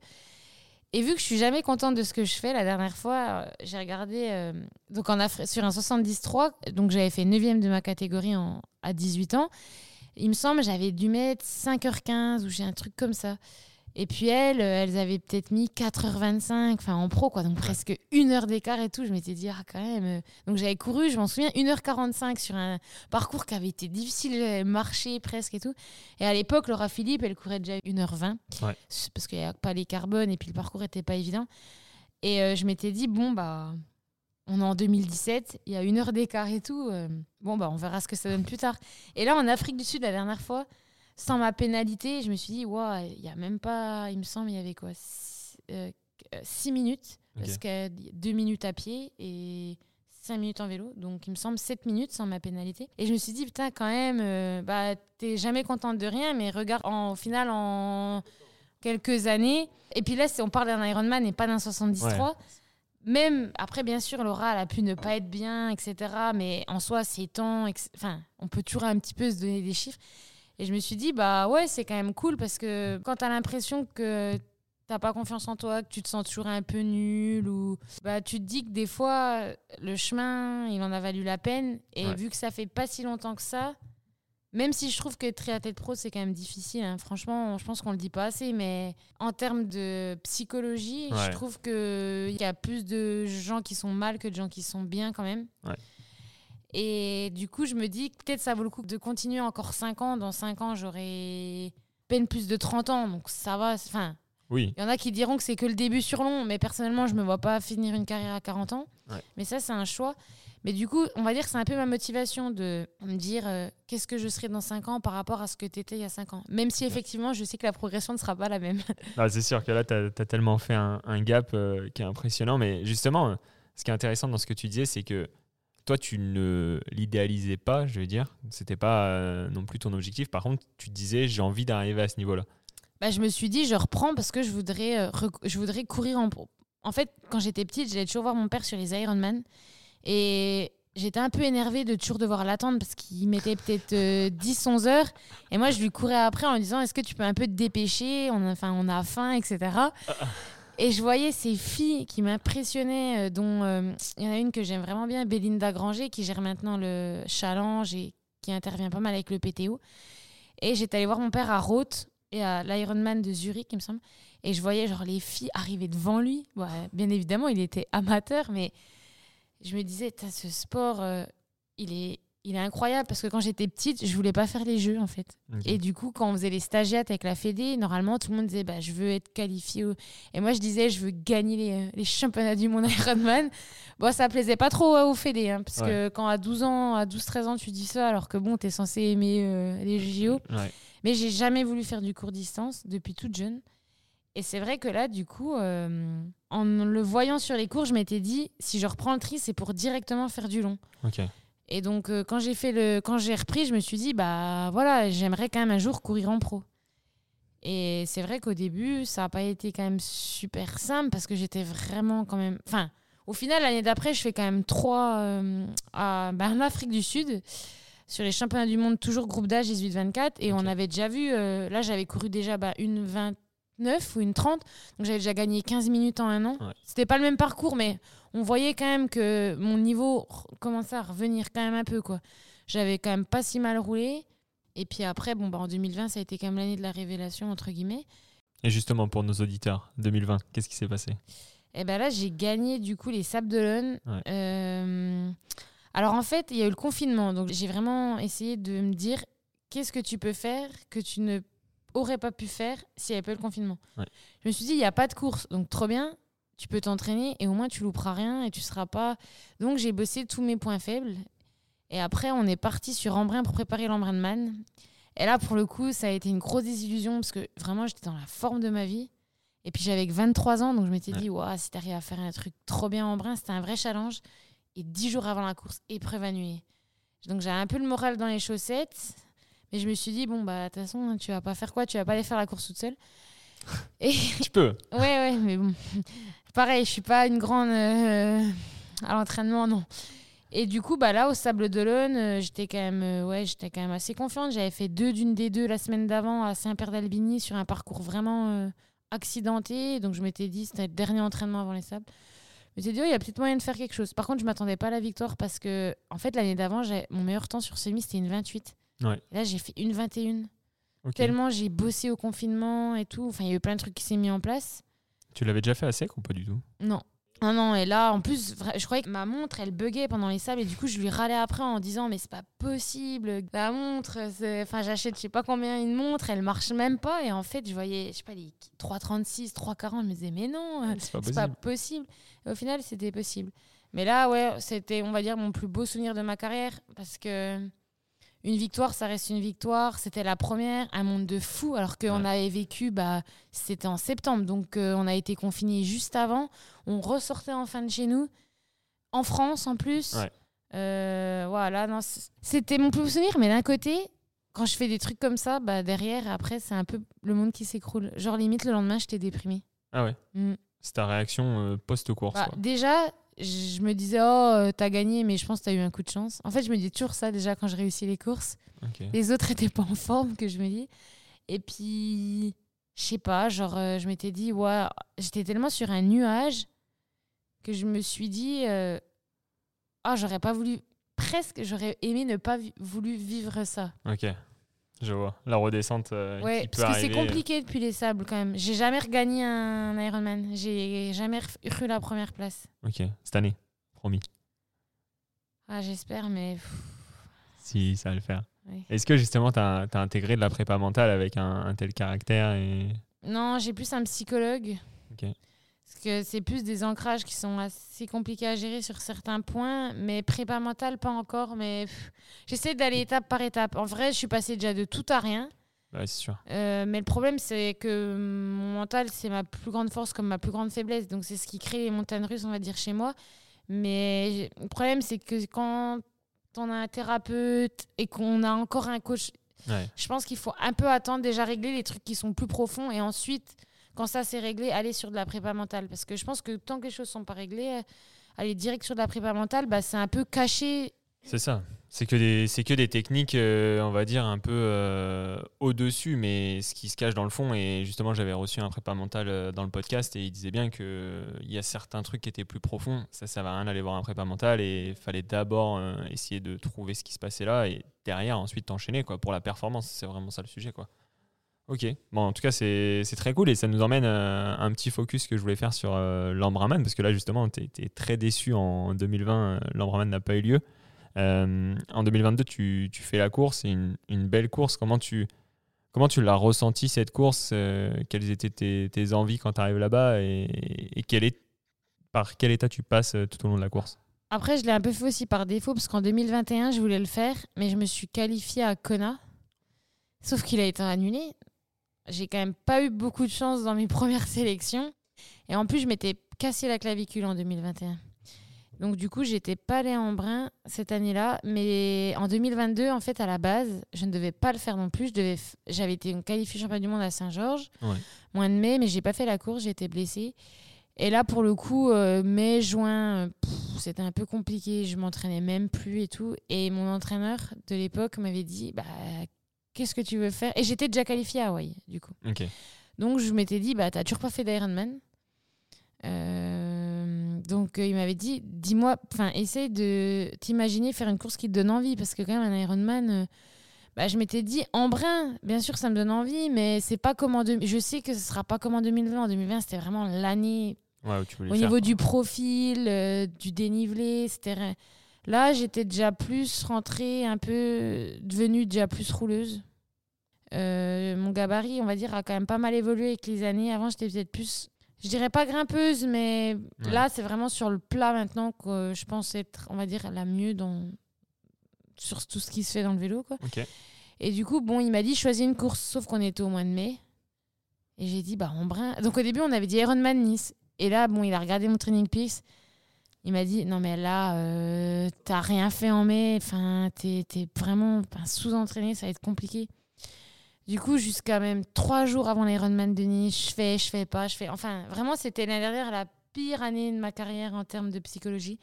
Et vu que je suis jamais contente de ce que je fais, la dernière fois, euh, j'ai regardé euh, donc en Afri- sur un 70-3, donc j'avais fait 9e de ma catégorie en, à 18 ans. Il me semble j'avais dû mettre 5h15 ou j'ai un truc comme ça. Et puis elles, euh, elles avaient peut-être mis 4h25, enfin en pro, quoi, donc presque une heure d'écart et tout. Je m'étais dit, ah, quand même. euh. Donc j'avais couru, je m'en souviens, 1h45 sur un parcours qui avait été difficile, euh, marcher presque et tout. Et à l'époque, Laura Philippe, elle courait déjà 1h20, Ouais. parce qu'il n'y a pas les carbones et puis le parcours était pas évident. Et euh, je m'étais dit, bon, bah, on est en 2017, il y a une heure d'écart et tout. euh, bon, bah, on verra ce que ça donne plus tard. Et là, en Afrique du Sud, la dernière fois, sans ma pénalité, je me suis dit, ouais, il y a même pas, il me semble, il y avait quoi 6 minutes, Ok. parce qu'il y a 2 minutes à pied et 5 minutes en vélo. Donc, il me semble 7 minutes sans ma pénalité. Et je me suis dit, putain, quand même, euh, bah, t'es jamais contente de rien, mais regarde, en, au final, en quelques années. Et puis là, on parle d'un Ironman et pas d'un 73. Même, après, bien sûr, Laura, elle a pu ne pas être bien, etc. Mais en soi, c'est temps. Enfin, on peut toujours un petit peu se donner des chiffres. Et je me suis dit, bah ouais, c'est quand même cool parce que quand t'as l'impression que t'as pas confiance en toi, que tu te sens toujours un peu nul, ou bah tu te dis que des fois, le chemin, il en a valu la peine. Et Ouais. vu que ça fait pas si longtemps que ça, même si je trouve que être triathlète pro, c'est quand même difficile. hein. Franchement, je pense qu'on le dit pas assez. Mais en termes de psychologie, Ouais. je trouve qu'il y a plus de gens qui sont mal que de gens qui sont bien quand même. Ouais. Et du coup, je me dis que peut-être ça vaut le coup de continuer encore 5 ans. Dans 5 ans, j'aurai peine plus de 30 ans. Donc ça va. Enfin, Oui, il y en a qui diront que c'est que le début sur long. Mais personnellement, je me vois pas finir une carrière à 40 ans. Ouais. Mais ça, c'est un choix. Mais du coup, on va dire que c'est un peu ma motivation de me dire euh, qu'est-ce que je serai dans 5 ans par rapport à ce que tu étais il y a 5 ans. Même si effectivement, je sais que la progression ne sera pas la même. Ah, c'est sûr que là, tu as, tellement fait un, un gap euh, qui est impressionnant. Mais justement, euh, ce qui est intéressant dans ce que tu disais, c'est que toi, tu ne l'idéalisais pas, je veux dire. C'était pas euh, non plus ton objectif. Par contre, tu te disais, j'ai envie d'arriver à ce niveau-là. Bah, je me suis dit, je reprends parce que je voudrais, euh, je voudrais courir en pro. En fait, quand j'étais petite, j'allais toujours voir mon père sur les Ironman. Et j'étais un peu énervée de toujours devoir l'attendre parce qu'il mettait peut-être 10-11 heures. Et moi, je lui courais après en lui disant Est-ce que tu peux un peu te dépêcher? On a, enfin, on a faim, etc. Et je voyais ces filles qui m'impressionnaient, euh, dont euh, il y en a une que j'aime vraiment bien, Belinda Granger, qui gère maintenant le challenge et qui intervient pas mal avec le PTO. Et j'étais allée voir mon père à Roth et à l'Ironman de Zurich, il me semble. Et je voyais genre les filles arriver devant lui. Ouais, bien évidemment, il était amateur, mais je me disais, ce sport, euh, il, est, il est incroyable parce que quand j'étais petite, je voulais pas faire les jeux en fait. Et du coup, quand on faisait les stagiaires avec la Fédé, normalement, tout le monde disait bah, je veux être qualifié. Et moi, je disais je veux gagner les, euh, les championnats du monde Ironman. bon, ça plaisait pas trop euh, aux Fédé, hein, parce que quand à 12 ans, à 12-13 ans, tu dis ça, alors que bon, tu es censé aimer euh, les JO. Ouais. Mais j'ai jamais voulu faire du court distance depuis toute jeune. Et c'est vrai que là, du coup, euh, en le voyant sur les cours, je m'étais dit, si je reprends le tri, c'est pour directement faire du long. Et donc, euh, quand j'ai fait le, quand j'ai repris, je me suis dit, bah voilà, j'aimerais quand même un jour courir en pro. Et c'est vrai qu'au début, ça n'a pas été quand même super simple parce que j'étais vraiment quand même. Enfin, au final, l'année d'après, je fais quand même trois euh, à, bah, en Afrique du Sud sur les championnats du monde, toujours groupe d'âge 18-24. Et on avait déjà vu, euh, là, j'avais couru déjà bah, une 29 ou une 30. Donc, j'avais déjà gagné 15 minutes en un an. Ouais. C'était pas le même parcours, mais on voyait quand même que mon niveau commençait à revenir quand même un peu. quoi. J'avais quand même pas si mal roulé. Et puis après, bon, bah, en 2020, ça a été quand même l'année de la révélation, entre guillemets. Et justement, pour nos auditeurs, 2020, qu'est-ce qui s'est passé? Et ben là, j'ai gagné du coup les Sables d'Olonne. Ouais. Euh, Alors en fait, il y a eu le confinement. Donc j'ai vraiment essayé de me dire qu'est-ce que tu peux faire que tu ne aurais pas pu faire s'il n'y avait pas eu le confinement? Ouais. Je me suis dit, il n'y a pas de course. Donc trop bien, tu peux t'entraîner et au moins tu louperas rien et tu seras pas. Donc j'ai bossé tous mes points faibles. Et après, on est parti sur Embrun pour préparer l'Embrunman. Et là, pour le coup, ça a été une grosse désillusion parce que vraiment, j'étais dans la forme de ma vie. Et puis j'avais que 23 ans, donc je m'étais Ouais. dit, Ouah, si t'arrives à faire un truc trop bien en brin, c'était un vrai challenge. Et 10 jours avant la course, épreuve annulée. Donc j'avais un peu le moral dans les chaussettes, mais je me suis dit, bon, bah, de toute façon, tu vas pas faire quoi? Tu vas pas aller faire la course toute seule. Et Tu peux. ouais, ouais, mais bon. Pareil, je suis pas une grande euh, à l'entraînement, non. Et du coup, bah là, au Sable d'Olonne, euh, j'étais quand même, euh, ouais, j'étais quand même assez confiante. J'avais fait deux d'une des deux la semaine d'avant à Saint-Père d'Albigny sur un parcours vraiment accidenté. Donc je m'étais dit, c'était le dernier entraînement avant les sables. Je m'étais dit, oh, il y a peut-être moyen de faire quelque chose. Par contre, je m'attendais pas à la victoire parce que, en fait, l'année d'avant, j'ai- mon meilleur temps sur semi, c'était une 28. Ouais. Et là, j'ai fait une 21. Ok. Tellement j'ai bossé au confinement et tout. Enfin, il y a eu plein de trucs qui s'est mis en place. Tu l'avais déjà fait à sec ou pas du tout? Non. Non, non, et là, en plus, je croyais que ma montre, elle buguait pendant les sables, et du coup, je lui râlais après en disant, mais c'est pas possible, la montre, enfin, j'achète je sais pas combien une montre, elle marche même pas, et en fait, je voyais, je sais pas, les 3,36, 3,40, je me disais, mais non, C'est pas pas possible. Et au final, c'était possible. Mais là, ouais, c'était, on va dire, mon plus beau souvenir de ma carrière parce que une victoire, ça reste une victoire. C'était la première, un monde de fou, alors qu'on Ouais. avait vécu, bah, c'était en septembre, donc euh, on a été confinés juste avant. On ressortait enfin de chez nous, en France en plus. Ouais. Euh, voilà, non, c'était mon plus beau souvenir, mais d'un côté, quand je fais des trucs comme ça, bah, derrière, après, c'est un peu le monde qui s'écroule. Genre, limite, le lendemain, j'étais déprimée. Ah ouais. Mm. C'est ta réaction euh, post-course. Bah, déjà, je me disais, oh, euh, t'as gagné, mais je pense que t'as eu un coup de chance. En fait, je me dis toujours ça déjà quand je réussis les courses. Les autres étaient pas en forme, que je me dis. Et puis, je sais pas, genre, euh, je m'étais dit, ouais, j'étais tellement sur un nuage que je me suis dit, euh, ah, j'aurais pas voulu, presque, j'aurais aimé ne pas voulu vivre ça. Ok. Je vois. La redescente euh, Ouais, qui peut parce que c'est arriver. compliqué depuis les sables quand même. J'ai jamais regagné un Ironman. J'ai jamais eu la première place. Ok. Cette année. Promis. Ah, j'espère, mais. Si, ça va le faire. Est-ce que justement, tu as, intégré de la prépa mentale avec un, un tel caractère et... Non, j'ai plus un psychologue. Ok. Parce que c'est plus des ancrages qui sont assez compliqués à gérer sur certains points, mais prépa mentale, pas encore. Mais j'essaie d'aller étape par étape. En vrai, je suis passée déjà de tout à rien. Ouais, c'est sûr. Euh, mais le problème, c'est que mon mental, c'est ma plus grande force comme ma plus grande faiblesse. Donc, c'est ce qui crée les montagnes russes, on va dire, chez moi. Mais le problème, c'est que quand on a un thérapeute et qu'on a encore un coach, Ouais. je pense qu'il faut un peu attendre, déjà régler les trucs qui sont plus profonds et ensuite, quand ça c'est réglé, aller sur de la prépa mentale. Parce que je pense que tant que les choses sont pas réglées, aller direct sur de la prépa mentale, bah, c'est un peu caché. C'est ça. C'est que des, que des techniques, euh, on va dire, un peu euh, au-dessus, mais ce qui se cache dans le fond. Et justement, j'avais reçu un prépa mental euh, dans le podcast et il disait bien qu'il y a certains trucs qui étaient plus profonds. Ça, ça va rien d'aller voir un prépa mental et il fallait d'abord essayer de trouver ce qui se passait là et derrière, ensuite, t'enchaîner pour la performance. C'est vraiment ça le sujet. Quoi. Ok. Bon, en tout cas, c'est, très cool et ça nous emmène à un petit focus que je voulais faire sur euh, l'Ambraman parce que là, justement, tu étais très déçu en 2020. euh, L'Ambraman n'a pas eu lieu. Euh, en 2022, tu, tu fais la course, c'est une, une belle course. Comment tu, comment tu l'as ressenti cette course euh, Quelles étaient tes, tes envies quand tu arrives là-bas et, quel est, par quel état tu passes euh, tout au long de la course? Après, je l'ai un peu fait aussi par défaut parce qu'en 2021, je voulais le faire, mais je me suis qualifiée à Kona. Sauf qu'il a été annulé. J'ai quand même pas eu beaucoup de chance dans mes premières sélections. Et en plus, je m'étais cassé la clavicule en 2021. Donc du coup, j'étais pas allée en brin cette année-là, mais en 2022, en fait, à la base, je ne devais pas le faire non plus. Je devais, f- j'avais été qualifiée championne du monde à Saint-Georges, Ouais. mois de mai, mais j'ai pas fait la course, j'ai été blessée. Et là, pour le coup, euh, mai, juin, euh, c'était un peu compliqué. Je m'entraînais même plus et tout. Et mon entraîneur de l'époque m'avait dit, bah, qu'est-ce que tu veux faire? Et j'étais déjà qualifiée à Hawaï, du coup. Donc je m'étais dit, bah t'as toujours pas fait d'Ironman. Euh, donc euh, il m'avait dit, dis-moi, enfin essaye de t'imaginer faire une course qui te donne envie, parce que quand même un Ironman, euh, bah, je m'étais dit en brin, bien sûr ça me donne envie, mais c'est pas comme en deux- je sais que ce sera pas comme en 2020. En 2020 c'était vraiment l'année Ouais, au faire, niveau quoi. du profil, du dénivelé, c'était. Là, j'étais déjà plus rentrée, un peu devenue déjà plus rouleuse. Euh, mon gabarit, on va dire, a quand même pas mal évolué avec les années. Avant, j'étais peut-être plus, je dirais pas grimpeuse, mais Ouais. là, c'est vraiment sur le plat maintenant que je pense être, on va dire, la mieux dans sur tout ce qui se fait dans le vélo, quoi. Et du coup, bon, il m'a dit choisis une course, sauf qu'on était au mois de mai. Et j'ai dit, bah, en brin. Donc au début, on avait dit Ironman Nice. Et là, bon, il a regardé mon Training Peaks. Il m'a dit, non, mais là, euh, t'as rien fait en mai. Enfin, t'es vraiment enfin, sous-entraîné, ça va être compliqué. Du coup, jusqu'à même trois jours avant l'Ironman de Nice, je fais, je fais pas, je fais. Enfin, vraiment, c'était l'année dernière la pire année de ma carrière en termes de psychologie.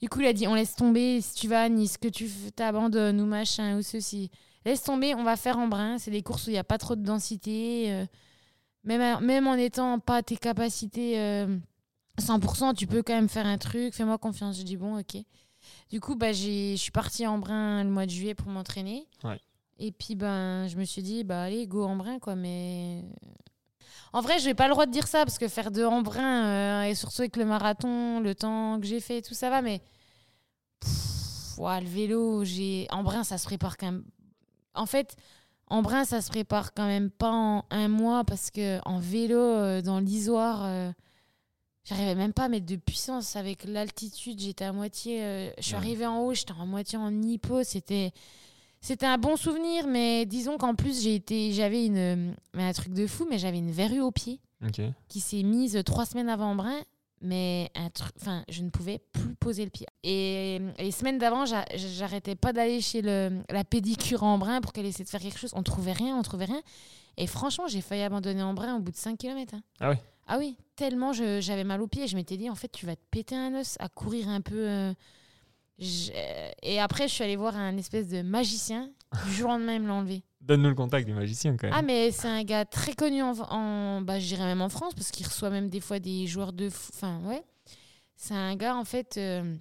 Du coup, il a dit, on laisse tomber, si tu vas à Nice, que tu t'abandonnes ou machin ou ceci. Laisse tomber, on va faire en brin. C'est des courses où il n'y a pas trop de densité. euh, même, en étant pas tes capacités euh, 100%, tu peux quand même faire un truc. Fais-moi confiance. Je dis bon, ok. Du coup, bah, je suis partie en brin le mois de juillet pour m'entraîner. Ouais. Et puis, ben, je me suis dit, bah, allez, go en brin, quoi. Mais. En vrai, je n'ai pas le droit de dire ça parce que faire deux en brin, euh, et surtout avec le marathon, le temps que j'ai fait, tout ça va, mais. Pff, ouah, le vélo, j'ai. En brin, ça se prépare quand même. En fait, en brin, ça se prépare quand même pas en un mois parce que en vélo, euh, dans l'isoire, euh, J'arrivais même pas à mettre de puissance avec l'altitude. J'étais à moitié. euh, je suis Ouais. arrivée en haut, j'étais à moitié en hypo. C'était, c'était un bon souvenir, mais disons qu'en plus j'ai été, j'avais une, un truc de fou, mais j'avais une verrue au pied qui s'est mise trois semaines avant Embrun, mais un truc, enfin, je ne pouvais plus poser le pied. Et les semaines d'avant, j'a- j'arrêtais pas d'aller chez le, la pédicure en Embrun pour qu'elle essaie de faire quelque chose. On trouvait rien, on trouvait rien. Et franchement, j'ai failli abandonner Embrun au bout de 5 km. Ah ouais Ah oui, tellement j'avais mal au pied. Je m'étais dit, en fait, tu vas te péter un os à courir un peu. euh, je- Et après, je suis allée voir un espèce de magicien. Du jour au lendemain, il me l'a enlevé. Donne-nous le contact du magicien quand même. Ah, mais c'est un gars très connu en, en bah, je dirais même en France, parce qu'il reçoit même des fois des joueurs de. Enfin, ouais. C'est un gars, en fait, euh,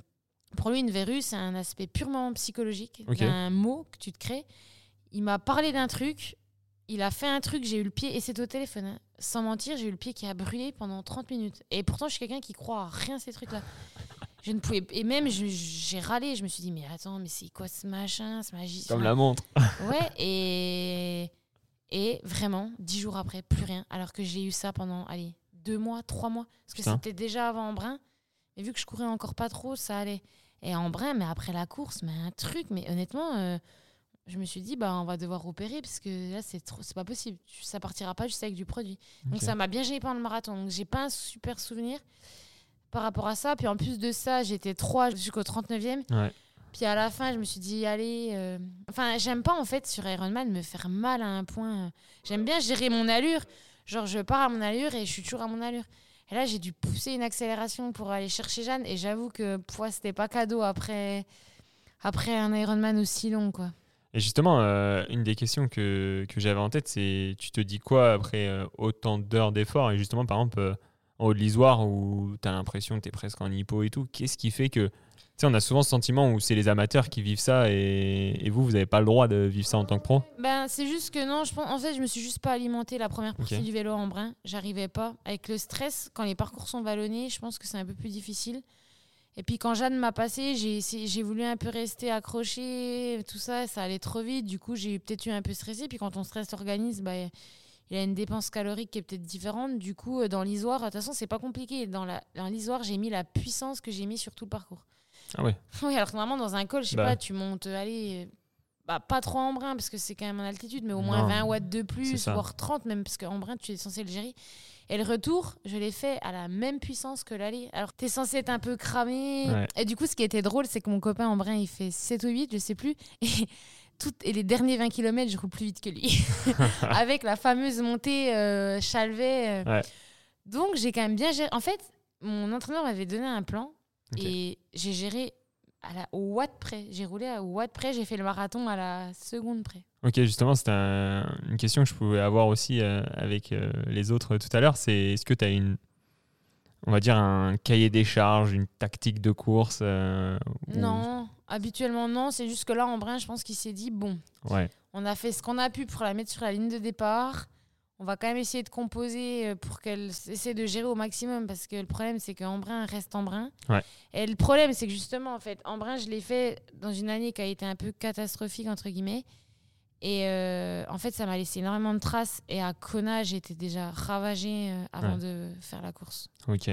pour lui, une verrue, c'est un aspect purement psychologique, Ok. d'un mot que tu te crées. Il m'a parlé d'un truc, il a fait un truc, j'ai eu le pied, et c'est au téléphone. hein. Sans mentir, j'ai eu le pied qui a brûlé pendant 30 minutes. Et pourtant, je suis quelqu'un qui croit à rien ces trucs-là. Je ne pouvais. Et même, j'ai râlé. Je me suis dit, mais attends, mais c'est quoi ce machin, ce magicien Comme la montre. Ouais, et, et vraiment, dix jours après, plus rien. Alors que j'ai eu ça pendant, allez, deux mois, trois mois. Parce que c'était déjà avant Embrun. Mais vu que je courais encore pas trop, ça allait. Et Embrun, mais après la course, mais un truc. Mais honnêtement, euh, je me suis dit, bah, on va devoir opérer parce que là, c'est trop, c'est pas possible. Ça partira pas juste avec du produit. Donc ça m'a bien gêné pendant le marathon. Donc j'ai pas un super souvenir par rapport à ça. Puis en plus de ça, j'étais 3 jusqu'au 39e. Ouais. Puis à la fin, je me suis dit, allez. euh, Enfin, j'aime pas en fait sur Ironman me faire mal à un point. J'aime bien gérer mon allure. Genre, je pars à mon allure et je suis toujours à mon allure. Et là, j'ai dû pousser une accélération pour aller chercher Jeanne. Et j'avoue que pouah, c'était pas cadeau après, après un Ironman aussi long, quoi. Et justement, euh, une des questions que, que j'avais en tête, c'est tu te dis quoi après euh, autant d'heures d'efforts? Et justement, par exemple, euh, en haut de l'Isoire, où tu as l'impression que tu es presque en hypo et tout, qu'est-ce qui fait que. Tu sais, on a souvent ce sentiment où c'est les amateurs qui vivent ça et, et vous, vous n'avez pas le droit de vivre ça en tant que pro? Ben, c'est juste que non, je pense, en fait, je me suis juste pas alimentée la première partie du vélo en brin. J'arrivais pas. Avec le stress, quand les parcours sont vallonnés, je pense que c'est un peu plus difficile. Et puis quand Jeanne m'a passé, j'ai voulu un peu rester accroché, tout ça, ça allait trop vite. Du coup, j'ai peut-être eu un peu stressé. Puis quand on stresse l'organisme, bah, il y a une dépense calorique qui est peut-être différente. Du coup, euh, dans l'isoire, de toute façon, c'est pas compliqué. Dans l'isoire, j'ai mis la puissance que j'ai mis sur tout le parcours. Ah ouais. Oui, alors que normalement, dans un col, je sais Bah. pas, tu montes, euh, allez, euh, bah, pas trop en brin, parce que c'est quand même en altitude, mais au moins Non, 20 watts de plus, voire 30 même, parce qu'en brin, tu es censé le gérer. Et le retour, je l'ai fait à la même puissance que l'aller. Alors, tu es censé être un peu cramé. Ouais. Et du coup, ce qui était drôle, c'est que mon copain en brin, il fait 7 ou 8, je sais plus. Et, tout, et les derniers 20 km, je roule plus vite que lui. Avec la fameuse montée euh, Chalvet. euh. Ouais. Donc, j'ai quand même bien géré. En fait, mon entraîneur m'avait donné un plan et j'ai géré à la, au watt près. J'ai roulé à- au watt près, j'ai fait le marathon à la seconde près. Ok, justement, c'était un- une question que je pouvais avoir aussi euh, avec euh, les autres tout à l'heure. C'est est-ce que tu as une, on va dire, un cahier des charges, une tactique de course euh, ou- Non, habituellement non. C'est juste que là, en brin, je pense qu'il s'est dit bon, Ouais, on a fait ce qu'on a pu pour la mettre sur la ligne de départ. On va quand même essayer de composer pour qu'elle essaie de gérer au maximum parce que le problème c'est qu'en brin reste en brin. Ouais. Et le problème c'est que justement en fait en brin je l'ai fait dans une année qui a été un peu catastrophique entre guillemets. Et euh, en fait ça m'a laissé énormément de traces et à Kona j'étais déjà ravagée euh, avant Ouais. de faire la course. ok.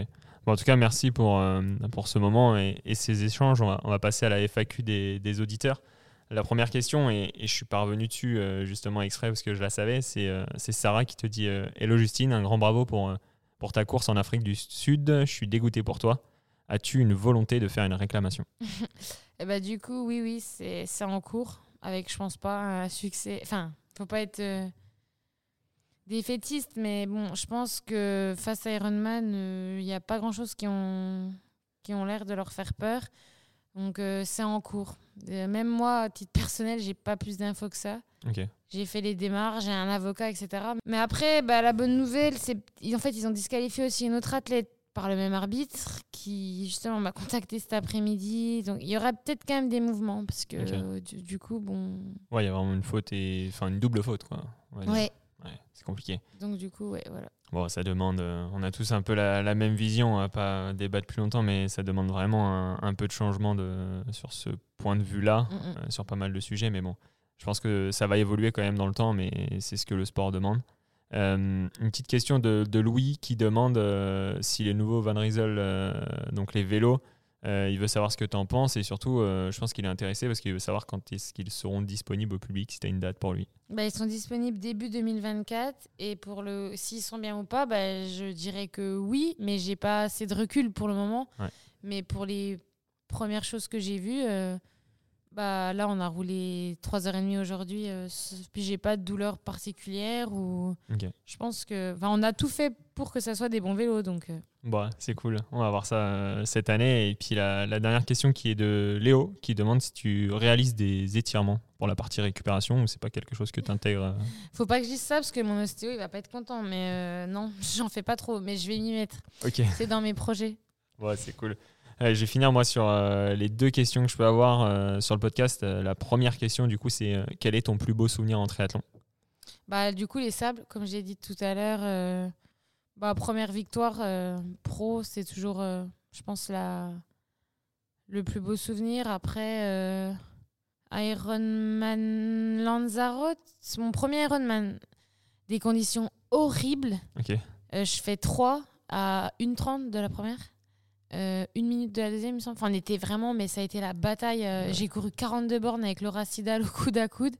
Bon, en tout cas, merci pour, euh, pour ce moment et, et ces échanges. On va, on va passer à la FAQ des, des auditeurs. La première question, et, et je suis parvenu dessus euh, justement exprès parce que je la savais, c'est Sarah qui te dit Hello Justine, un grand bravo pour, pour ta course en Afrique du Sud. Je suis dégoûté pour toi. As-tu une volonté de faire une réclamation? Et bah du coup oui oui c'est en cours avec je pense pas un succès. Enfin faut pas être euh, défaitiste mais bon je pense que face à Ironman il n'y a pas grand chose qui ont qui ont l'air de leur faire peur donc euh, c'est en cours. Euh, même moi à titre personnel j'ai pas plus d'infos que ça. J'ai fait les démarches, j'ai un avocat, etc. Mais après, bah, la bonne nouvelle, c'est en fait, ils ont disqualifié aussi une autre athlète par le même arbitre qui, justement, m'a contacté cet après-midi. Donc, il y aura peut-être quand même des mouvements parce que, euh, du, du coup, bon. Ouais, il y a vraiment une faute et enfin une double faute quoi. Ouais. Ouais, c'est compliqué. Donc, du coup, ouais, voilà. Bon, ça demande. euh, on a tous un peu la, la même vision. On va pas débattre plus longtemps, mais ça demande vraiment un, un peu de changement de, sur ce point de vue-là, Mm, mm. euh, sur pas mal de sujets. Mais bon, je pense que ça va évoluer quand même dans le temps, mais c'est ce que le sport demande. Euh, une petite question de, de Louis qui demande euh, si les nouveaux Van Riesel, euh, donc les vélos, il veut savoir ce que tu en penses et surtout, je pense qu'il est intéressé parce qu'il veut savoir quand est-ce qu'ils seront disponibles au public, si tu as une date pour lui. Bah, ils sont disponibles début 2024 et pour le s'ils sont bien ou pas, bah, je dirais que oui, mais j'ai pas assez de recul pour le moment. Ouais. Mais pour les premières choses que j'ai vues, bah là on a roulé 3h30 aujourd'hui, euh, puis j'ai pas de douleur particulière ou je pense que enfin on a tout fait pour que ça soit des bons vélos donc euh, Bon, c'est cool. On va voir ça euh, cette année. Et puis la, la dernière question qui est de Léo qui demande si tu réalises des étirements pour la partie récupération ou c'est pas quelque chose que tu intègres. faut pas que je dise ça parce que mon ostéo il va pas être content mais euh, non, j'en fais pas trop mais je vais m'y mettre. C'est dans mes projets. Ouais, c'est cool. Allez, je vais finir moi sur euh, les deux questions que je peux avoir euh, sur le podcast. Euh, la première question, du coup, c'est quel est ton plus beau souvenir en triathlon? Bah, du coup, les sables, comme j'ai dit tout à l'heure, bah, première victoire pro, c'est toujours, je pense, la, le plus beau souvenir. Après, Ironman Lanzarote, c'est mon premier Ironman. Des conditions horribles. Ok. Euh, je fais 3 à 1,30 de la première. Euh, de la deuxième, il me semble. Enfin, on était vraiment, mais ça a été la bataille. Euh, Ouais. J'ai couru 42 bornes avec Laura Sidal au coude à coude.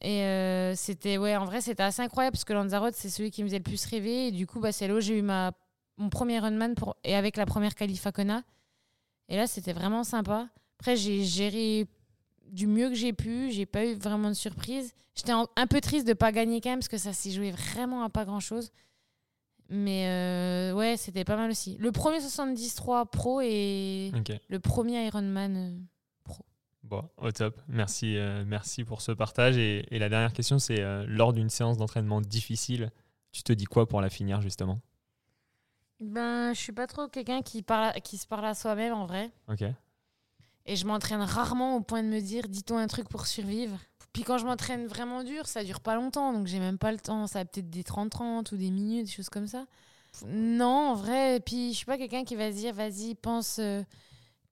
Et euh, c'était, ouais, en vrai, c'était assez incroyable parce que Lanzarote, c'est celui qui me faisait le plus rêver. Et du coup, bah, c'est là où j'ai eu ma, mon premier Ironman pour, et avec la première qualif à Kona. Et là, c'était vraiment sympa. Après, j'ai géré du mieux que j'ai pu. J'ai pas eu vraiment de surprise. J'étais un peu triste de pas gagner quand même parce que ça s'est joué vraiment à pas grand chose. Mais euh, ouais, c'était pas mal aussi. Le premier 73 pro et le premier Ironman. euh, Bon, au top. Merci, euh, merci pour ce partage. Et, et la dernière question, c'est euh, lors d'une séance d'entraînement difficile, tu te dis quoi pour la finir justement? Ben, je suis pas trop quelqu'un qui, parle, qui se parle à soi-même en vrai. Ok. Et je m'entraîne rarement au point de me dire, dis-toi un truc pour survivre. Puis quand je m'entraîne vraiment dur, ça dure pas longtemps, donc j'ai même pas le temps. Ça a peut-être des 30-30 ou des minutes, des choses comme ça. Non, en vrai. Puis je suis pas quelqu'un qui va se dire, vas-y, pense euh,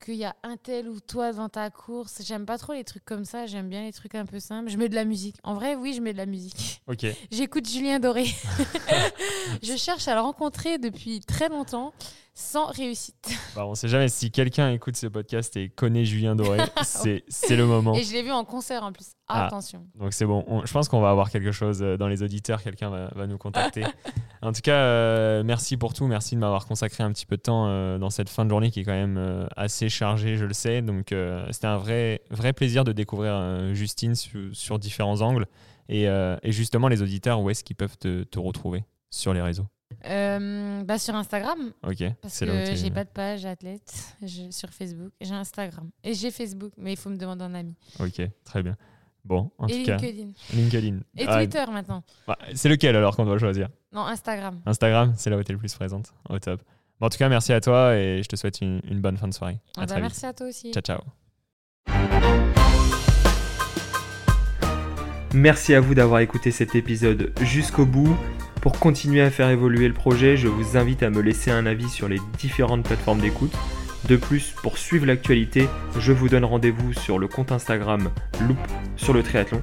qu'il y a un tel ou toi devant ta course. J'aime pas trop les trucs comme ça. J'aime bien les trucs un peu simples. Je mets de la musique. En vrai, oui, je mets de la musique. Ok. J'écoute Julien Doré. je cherche à le rencontrer depuis très longtemps, sans réussite. Bah, on sait jamais si quelqu'un écoute ce podcast et connaît Julien Doré, c'est c'est le moment. Et je l'ai vu en concert en plus. Ah. Attention. Donc c'est bon, On- je pense qu'on va avoir quelque chose euh, dans les auditeurs, quelqu'un va, va nous contacter. en tout cas, euh, merci pour tout, merci de m'avoir consacré un petit peu de temps euh, dans cette fin de journée qui est quand même euh, assez chargée, je le sais. Donc c'était un vrai, vrai plaisir de découvrir Justine su- sur différents angles. Et, et justement, les auditeurs, où est-ce qu'ils peuvent te, te retrouver sur les réseaux? Euh, bah sur Instagram, Ok, parce c'est là où que j'ai pas de page athlète je- sur Facebook. J'ai Instagram. Et j'ai Facebook, mais il faut me demander un ami. Ok, très bien. Bon, en et tout cas, LinkedIn. LinkedIn. Et Ah, Twitter maintenant. bah, c'est lequel alors qu'on doit choisir? Non, Instagram. Instagram, c'est là où tu es le plus présente. Au top. Bon, en tout cas, merci à toi et je te souhaite une, une bonne fin de soirée. À Ah bah, vite. merci à toi aussi. Ciao, ciao. Merci à vous d'avoir écouté cet épisode jusqu'au bout. Pour continuer à faire évoluer le projet, je vous invite à me laisser un avis sur les différentes plateformes d'écoute. De plus, pour suivre l'actualité, je vous donne rendez-vous sur le compte Instagram Loop sur le triathlon.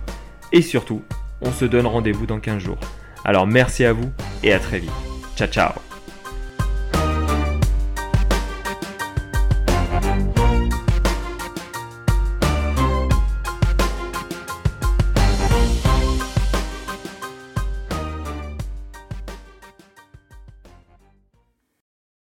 Et surtout, on se donne rendez-vous dans 15 jours. Alors merci à vous et à très vite. Ciao ciao